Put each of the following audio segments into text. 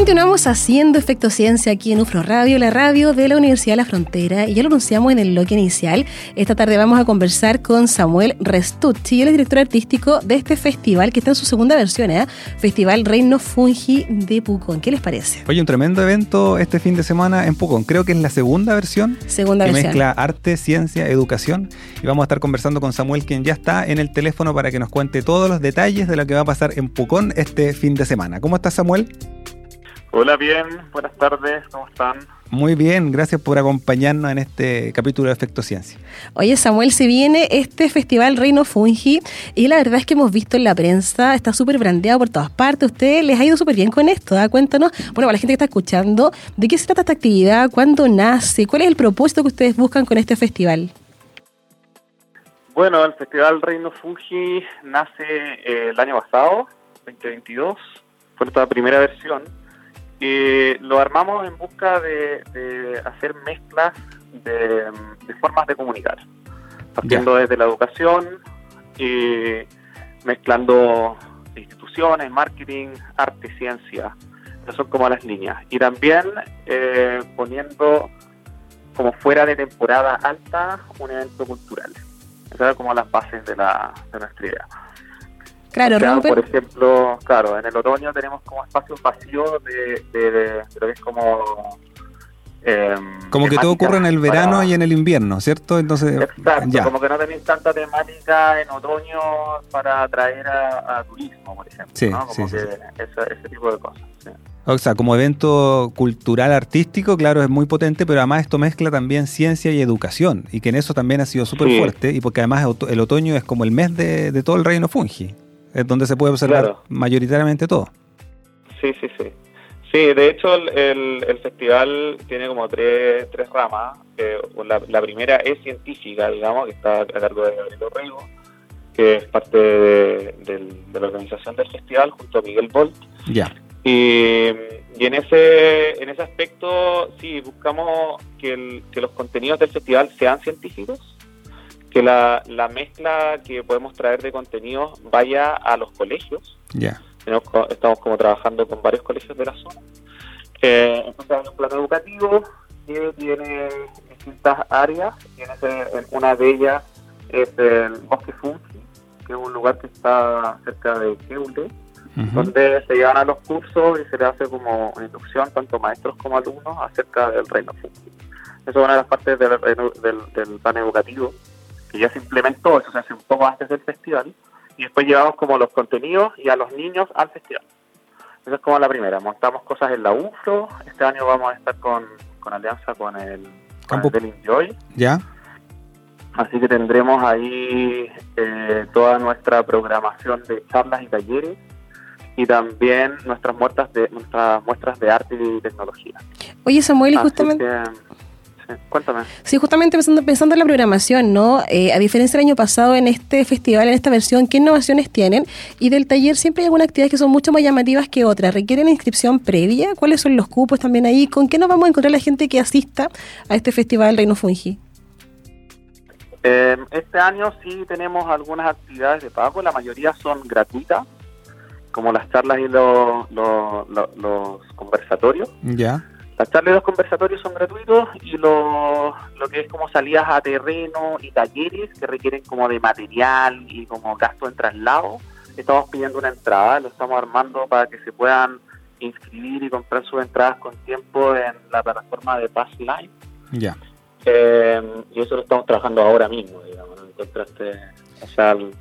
Continuamos haciendo Efecto Ciencia aquí en UFRO Radio, la radio de la Universidad de la Frontera, y ya lo anunciamos en el bloque inicial. Esta tarde vamos a conversar con Samuel Restucci, el director artístico de este festival que está en su segunda versión, ¿eh? Festival Reino Fungi de Pucón. ¿Qué les parece? Oye, un tremendo evento este fin de semana en Pucón. Creo que es la segunda versión. Segunda que versión. mezcla arte, ciencia, educación. Y vamos a estar conversando con Samuel, quien ya está en el teléfono para que nos cuente todos los detalles de lo que va a pasar en Pucón este fin de semana. ¿Cómo estás, Samuel? Hola, bien, buenas tardes, ¿cómo están? Muy bien, gracias por acompañarnos en este capítulo de Efecto Ciencia. Oye, Samuel, se viene este festival Reino Fungi y la verdad es que hemos visto en la prensa, está súper brandeado por todas partes. Ustedes les ha ido súper bien con esto, ¿ah? Cuéntanos, bueno, para la gente que está escuchando, ¿de qué se trata esta actividad? ¿Cuándo nace? ¿Cuál es el propósito que ustedes buscan con este festival? Bueno, el Festival Reino Fungi nace eh, el año pasado, 2022, fue nuestra primera versión. Eh, lo armamos en busca de, de hacer mezclas de, de, formas de comunicar, partiendo desde la educación, eh, mezclando instituciones, marketing, arte, ciencia, esas son como las líneas. Y también eh, poniendo como fuera de temporada alta un evento cultural. Esas son como las bases de, la, de nuestra idea. Claro, O sea, Por ejemplo, claro, en el otoño tenemos como espacios vacíos de, de, de- de lo que es como... em, Como que todo ocurre en el verano para- y en el invierno, ¿cierto? Entonces, Exacto, ya. como que no tenéis tanta temática en otoño para atraer a, a turismo, por ejemplo. Sí, ¿no? Como sí, que sí, Ese, ese tipo de cosas. sí. O sea, como evento cultural artístico, claro, es muy potente, pero además esto mezcla también ciencia y educación, y que en eso también ha sido súper Sí. fuerte, y porque además el otoño es como el mes de, de todo el reino fungi, es donde se puede observar Claro. mayoritariamente todo. Sí, sí, sí. Sí, de hecho el, el- el festival tiene como tres, tres ramas. Eh, la, la primera es científica, digamos, que está a cargo de Gabriel Orrego, que es parte de, del- de la organización del festival junto a Miguel Bolt. Ya, Y, y en ese en ese aspecto, sí, buscamos que, el- que los contenidos del festival sean científicos, que la, la mezcla que podemos traer de contenidos vaya a los colegios. ya. Co- estamos como trabajando con varios colegios de la zona. Eh, entonces hay un plan educativo que tiene distintas áreas. y en ese- en una de ellas es el Bosque Fungi, que es un lugar que está cerca de Keule, Ujú. donde se llevan a los cursos y se le hace como una inducción tanto maestros como alumnos acerca del reino fungi. Eso es una de las partes del, del, del plan educativo que ya se implementó, eso se hace un poco antes del festival, y después llevamos como los contenidos y a los niños al festival. Esa es como la primera, montamos cosas en la UFRO, este año vamos a estar con, con alianza con el, con Campo- el Del Enjoy, Ya, Así que tendremos ahí eh, toda nuestra programación de charlas y talleres y también nuestras muestras de nuestras muestras de arte y tecnología. Oye, Samuel, y Así justamente... que, cuéntame. Sí, justamente pensando, pensando en la programación, ¿no? Eh, a diferencia del año pasado, en este festival, en esta versión, ¿qué innovaciones tienen? Y del taller siempre hay algunas actividades que son mucho más llamativas que otras. ¿Requieren inscripción previa? ¿Cuáles son los cupos también ahí? ¿Con qué nos vamos a encontrar la gente que asista a este festival Reino Fungi? Eh, este año sí tenemos algunas actividades de pago, la mayoría son gratuitas, como las charlas y los, los, los- los conversatorios. ya, Las charlas y los conversatorios son gratuitos y lo, lo que es como salidas a terreno y talleres que requieren como de material y como gasto en traslado, estamos pidiendo una entrada, lo estamos armando para que se puedan inscribir y comprar sus entradas con tiempo en la plataforma de Pass Live. ya. Eh, y eso lo estamos trabajando ahora mismo, digamos, ¿no? encontraste, o sea, el-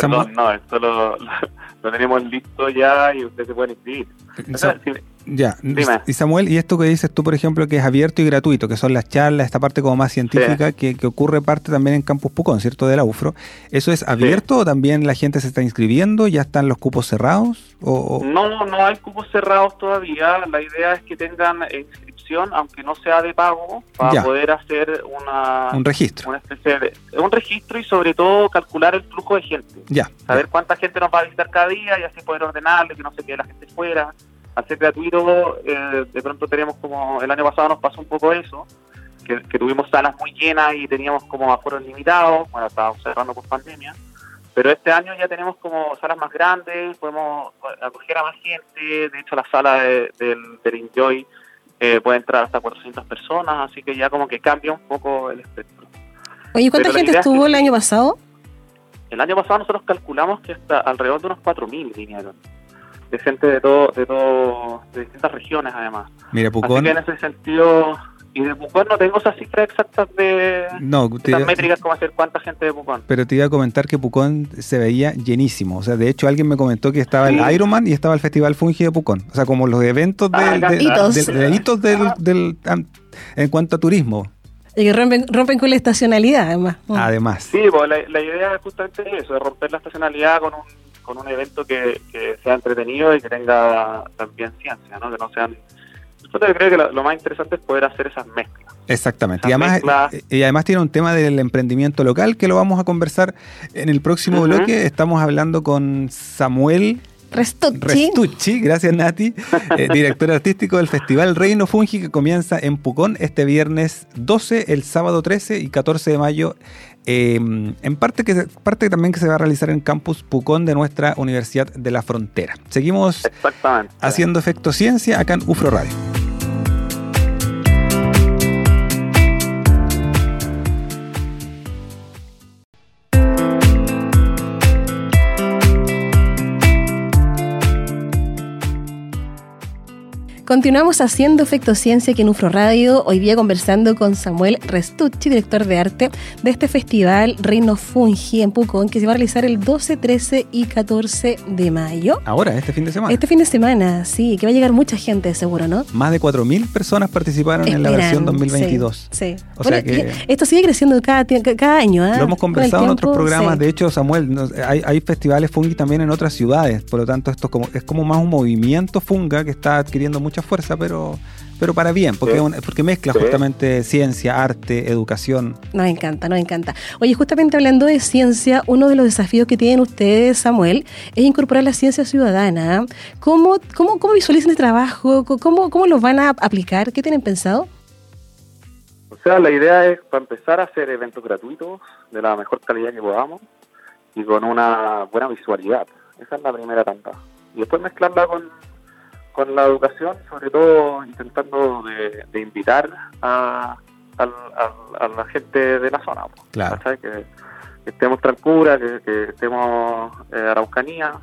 perdón, no, esto lo, lo, lo tenemos listo ya y ustedes se pueden inscribir. O sea, Sa- si- Ya, Dime. y Samuel, y esto que dices tú, por ejemplo, que es abierto y gratuito, que son las charlas, esta parte como más científica, que, que ocurre parte también en Campus Pucón, ¿cierto? De la UFRO. ¿Eso es abierto o también la gente se está inscribiendo? ¿Ya están los cupos cerrados? O, o- No, no hay cupos cerrados todavía. La idea es que tengan inscripción aunque no sea de pago, para poder hacer una, un registro. Una especie de, un registro y sobre todo calcular el flujo de gente. Ya. Saber cuánta gente nos va a visitar cada día y así poder ordenarle, que no se quede la gente fuera. Hacer gratuito, eh, de pronto tenemos como, el año pasado nos pasó un poco eso, que, tuvimos salas muy llenas y teníamos como aforos limitados, bueno, estábamos cerrando por pandemia pero este año ya tenemos como salas más grandes, podemos acoger a más gente. De hecho, la sala del, Enjoy eh, puede entrar hasta 400 personas, así que ya como que cambia un poco el espectro. Oye, ¿cuánta gente estuvo el año pasado? El año pasado nosotros calculamos que hasta alrededor de unos 4.000 vinieron. De gente de todo, de todo, de distintas regiones además. Mira, Pucón. Así que en ese sentido y de Pucón no tengo esas cifras exactas de no, métricas como hacer cuánta gente de Pucón. Pero te iba a comentar que Pucón se veía llenísimo. O sea, de hecho alguien me comentó que estaba el Ironman y estaba el Festival Fungi de Pucón. O sea, como los eventos ah, del, hitos, del, en cuanto a turismo. Y que rompen, rompen con la estacionalidad, además. Mm. Además. Sí, pues la, idea es justamente eso, de romper la estacionalidad con un, con un evento que, que sea entretenido y que tenga también ciencia, ¿no? Que no sean yo creo que lo, más interesante es poder hacer esas mezclas. Exactamente. y, además, y además tiene un tema del emprendimiento local que lo vamos a conversar en el próximo bloque. Estamos hablando con Samuel Restucci. gracias Nati, eh, director artístico del Festival Reino Fungi que comienza en Pucón este viernes 12, el sábado 13 y 14 de mayo. Em, en parte, que, parte también que se va a realizar en Campus Pucón de nuestra Universidad de la Frontera. Seguimos haciendo efecto ciencia acá en UFRO Radio. Continuamos haciendo Efecto Ciencia aquí en UFRO Radio, hoy día conversando con Samuel Restucci, director de arte de este festival Reino Fungi en Pucón, que se va a realizar el 12, 13 y 14 de mayo. Ahora, este fin de semana. Este fin de semana, sí, que va a llegar mucha gente seguro, ¿no? Más de 4.000 personas participaron en la versión 2022. Sí, O sea que esto sigue creciendo cada, cada año. ¿eh? Lo hemos conversado en otros programas, de hecho, Samuel, hay, hay, festivales Fungi también en otras ciudades, por lo tanto esto es como, es como más un movimiento Funga que está adquiriendo mucha fuerza, pero, pero para bien, porque, porque mezcla justamente ciencia, arte, educación. Nos encanta, nos encanta. Oye, justamente hablando de ciencia, uno de los desafíos que tienen ustedes, Samuel, es incorporar la ciencia ciudadana. ¿Cómo, cómo, cómo visualizan el trabajo? ¿Cómo, ¿Cómo lo van a aplicar? ¿Qué tienen pensado? O sea, la idea es para empezar a hacer eventos gratuitos de la mejor calidad que podamos y con una buena visualidad. Esa es la primera tanta. Y después mezclarla con con la educación, sobre todo intentando de, invitar a, la gente de la zona. Claro. Que, estemos Trancura, que, que estemos eh, Araucanía,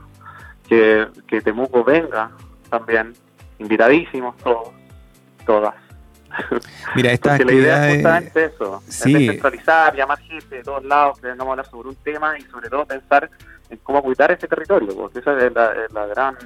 que, que Temuco venga también, invitadísimos todos, todas. Mira, esta Porque la idea es justamente eso, descentralizar, llamar gente de todos lados, que vengamos a hablar sobre un tema y sobre todo pensar en cómo cuidar ese territorio, porque esa es la gran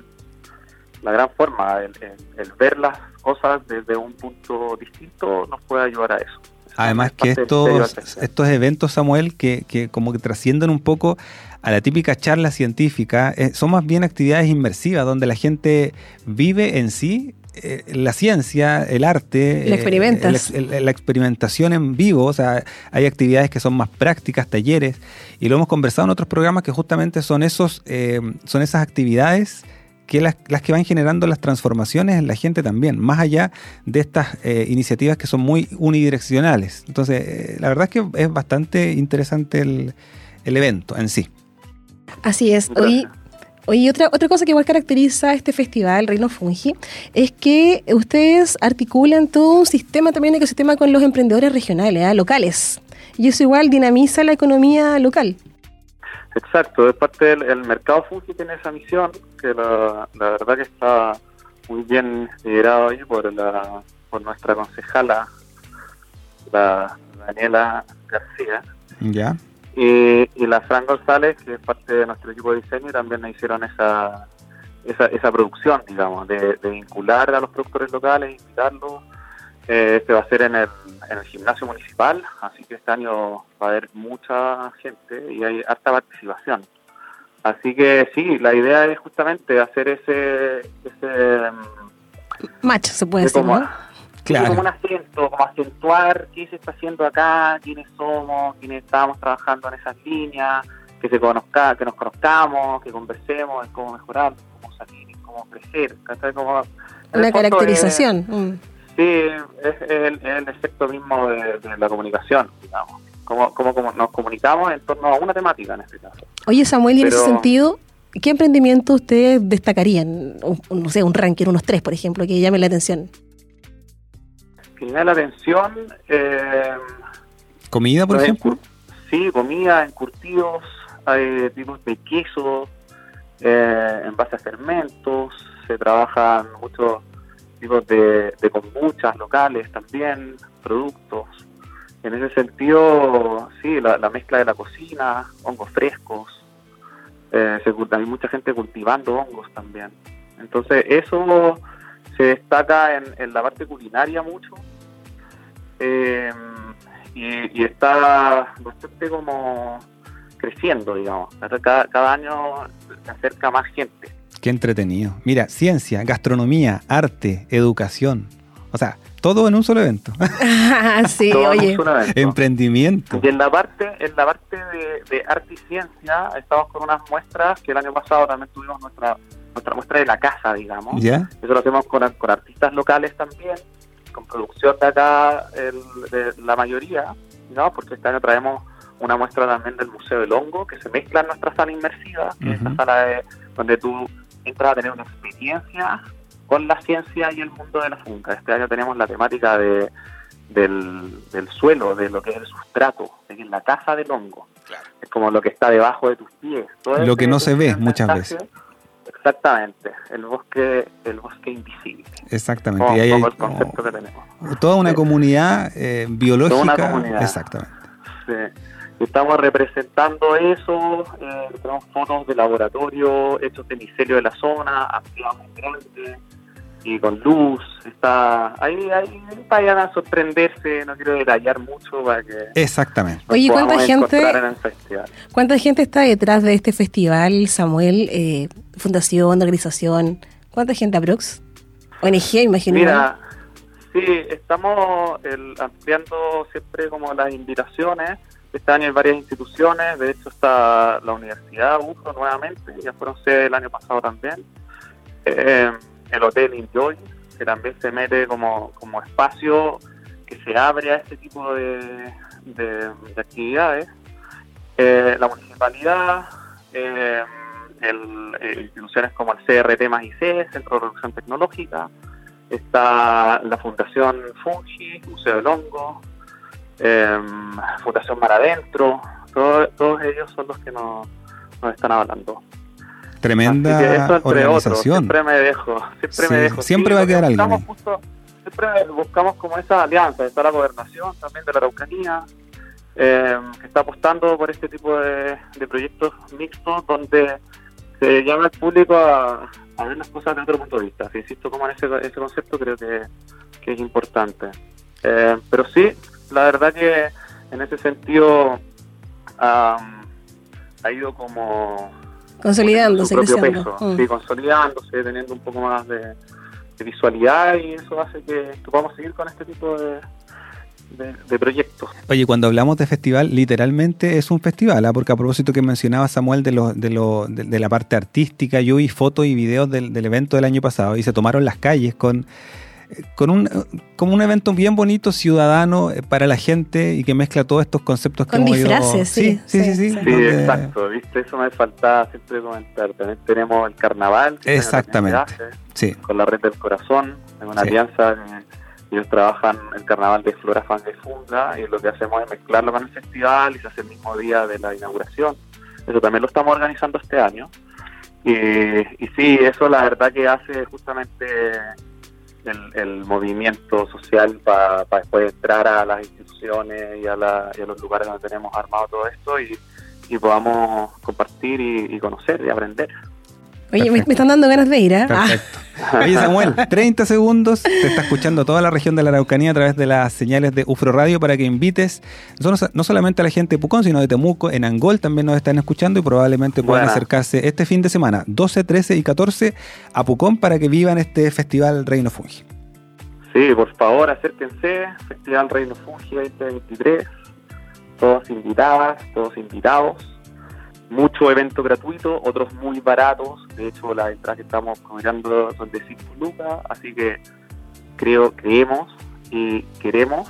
la gran forma, el, ver las cosas desde un punto distinto nos puede ayudar a eso. Además que estos, estos eventos, Samuel, que, que como que trascienden un poco a la típica charla científica, eh, son más bien actividades inmersivas, donde la gente vive en sí eh, la ciencia, el arte, la, eh, la experimentación en vivo, o sea, hay actividades que son más prácticas, talleres, y lo hemos conversado en otros programas que justamente son, esos, son esas actividades que las, que van generando las transformaciones en la gente también, más allá de estas eh, iniciativas que son muy unidireccionales. Entonces, eh, la verdad es que es bastante interesante el, evento en sí. Así es. Hoy, Oye, otra, otra cosa que igual caracteriza este festival, Reino Fungi, es que ustedes articulan todo un sistema, también ecosistema con los emprendedores regionales, ¿ah? locales. Y eso igual dinamiza la economía local. Exacto, es parte del mercado Fungi tiene esa misión, que la, verdad que está muy bien liderado ahí por la por nuestra concejala, la Daniela García. Ya. Y, la Fran González, que es parte de nuestro equipo de diseño, y también nos hicieron esa, esa, esa producción, digamos, de, de vincular a los productores locales, invitarlos eh, este va a ser en el, en el gimnasio municipal, así que este año va a haber mucha gente y hay harta participación. Así que sí, la idea es justamente hacer ese... ese Match, se puede decir, Claro. Como un acento, como acentuar qué se está haciendo acá, quiénes somos, quiénes estamos trabajando en esas líneas, que se conozca, que nos conozcamos, que conversemos en cómo mejorar, cómo salir, cómo crecer, como, una caracterización. Mm. Sí, es el, efecto mismo de, la comunicación, digamos. Cómo, cómo, nos comunicamos en torno a una temática en este caso. Oye, Samuel, y en ese sentido, ¿qué emprendimiento ustedes destacarían? no sé, un ranking, unos tres, por ejemplo, que llamen la atención. Que llame la atención. Eh, ¿Comida, por ejemplo? Sí, comida, encurtidos, hay tipos de queso, eh, en base a fermentos, se trabajan muchos tipos de, de kombuchas locales también, productos. En ese sentido, sí, la, mezcla de la cocina, hongos frescos, eh, hay mucha gente cultivando hongos también. Entonces eso se destaca en, la parte culinaria mucho eh, y, y, está bastante como creciendo, digamos. Cada, cada año se acerca más gente. Qué entretenido. Mira, ciencia, gastronomía, arte, educación. O sea, todo en un solo evento. sí, oye. Emprendimiento. Y en la parte, en la parte de, arte y ciencia, estamos con unas muestras que el año pasado también tuvimos nuestra nuestra muestra de la casa, digamos. ¿Ya? Eso lo hacemos con, con artistas locales también, con producción de acá, de la mayoría, ¿no? Porque este año traemos una muestra también del Museo del Hongo, que se mezcla en nuestra sala inmersiva, que es la sala de, donde tú entras a tener una experiencia con la ciencia y el mundo de la funga. Este año tenemos la temática de, del, suelo, de lo que es el sustrato, de la caja del hongo. Es como lo que está debajo de tus pies. lo que no se ve muchas veces. Exactamente, el bosque, el bosque invisible. Exactamente. y ahí hay, el concepto que tenemos. Toda una comunidad eh, biológica. Toda una comunidad. Exactamente. Sí. Estamos representando eso, eh, tenemos fotos de laboratorio hechos de micelio de la zona, ampliamente grande y con luz. Está ahí, ahí vayan a sorprenderse, no quiero detallar mucho para que. Exactamente. Oye, ¿cuánta gente, ¿cuánta gente está detrás de este festival, Samuel? Eh, fundación, organización, ¿cuánta gente aprox? ONG, imagino. Mira, sí, estamos ampliando siempre como las invitaciones este año hay varias instituciones, de hecho está la Universidad UFRO nuevamente, ya fueron sede el año pasado también. Eh, el Hotel Enjoy, que también se mete como, como espacio que se abre a este tipo de, de, actividades. Eh, la municipalidad, eh, instituciones como el CRT más IC, Centro de Reducción Tecnológica, está la Fundación Fungi, Museo del Hongo, eh, Fundación Mar Adentro, todos ellos son los que nos, están hablando. Tremenda organización. siempre me dejo, siempre me dejo. Siempre va a quedar alguien. siempre buscamos como esa alianza, está la gobernación también de la Araucanía, eh, que está apostando por este tipo de, proyectos mixtos donde se llama al público a, ver las cosas desde otro punto de vista. Si insisto como en ese, ese concepto creo que, es importante. Eh, pero sí, la verdad que en ese sentido ha ido como consolidándose, su propio peso, mm. sí, consolidándose, teniendo un poco más de, visualidad y eso hace que, podamos seguir con este tipo de, de, proyectos. Oye, cuando hablamos de festival, literalmente es un festival, ¿ah? porque a propósito que mencionaba Samuel de, lo, de, lo, de, la parte artística, yo vi fotos y videos del, del evento del año pasado y se tomaron las calles con con un, como un evento bien bonito, ciudadano, eh, para la gente y que mezcla todos estos conceptos con que disfraces, sí, sí, sí, sí, sí, exacto, viste, eso me faltaba siempre comentar. También tenemos el carnaval, exactamente, sí. con la red del corazón, en una alianza. ellos trabajan el carnaval de Flora Fan de Funga y lo que hacemos es mezclarlo con el festival y se hace el mismo día de la inauguración. Eso también lo estamos organizando este año. Y, y sí, eso la verdad que hace justamente el, movimiento social para después entrar a las instituciones y a, los lugares donde tenemos armado todo esto y, podamos compartir y, conocer y aprender. Oye, me, están dando ganas de ir, ¿eh? Perfecto. Oye, Samuel, 30 segundos. Te está escuchando toda la región de la Araucanía a través de las señales de UFRO Radio para que invites no, solamente a la gente de Pucón, sino de Temuco. En Angol también nos están escuchando y probablemente puedan acercarse este fin de semana, 12, 13 y 14, a Pucón para que vivan este festival Reino Fungi. Sí, por favor, acérquense, Festival Reino Fungi 2023, todos invitadas, todos invitados, mucho evento gratuito, otros muy baratos, de hecho las entradas que estamos cobrando son de 5 lucas, así que creo, creemos y queremos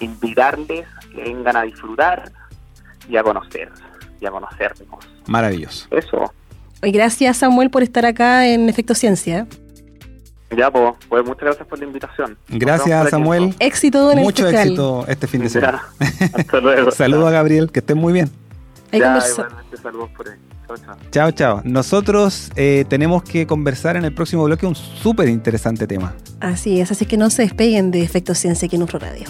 invitarles a que vengan a disfrutar y a conocer, y a conocernos. Maravilloso. Eso. Y gracias Samuel por estar acá en Efecto Ciencia. Ya, pues, pues muchas gracias por la invitación. Gracias, Samuel. Éxito en el Mucho éxito este fin de semana. Ya, hasta luego. Saludos a Gabriel, que estén muy bien. Ahí Ya, conversa- igualmente, saludos por ahí. Chao, chao. Chao, chao. Nosotros eh, tenemos que conversar en el próximo bloque un súper interesante tema. Así es, así que no se despeguen de Efecto Ciencia aquí en Ufro Radio.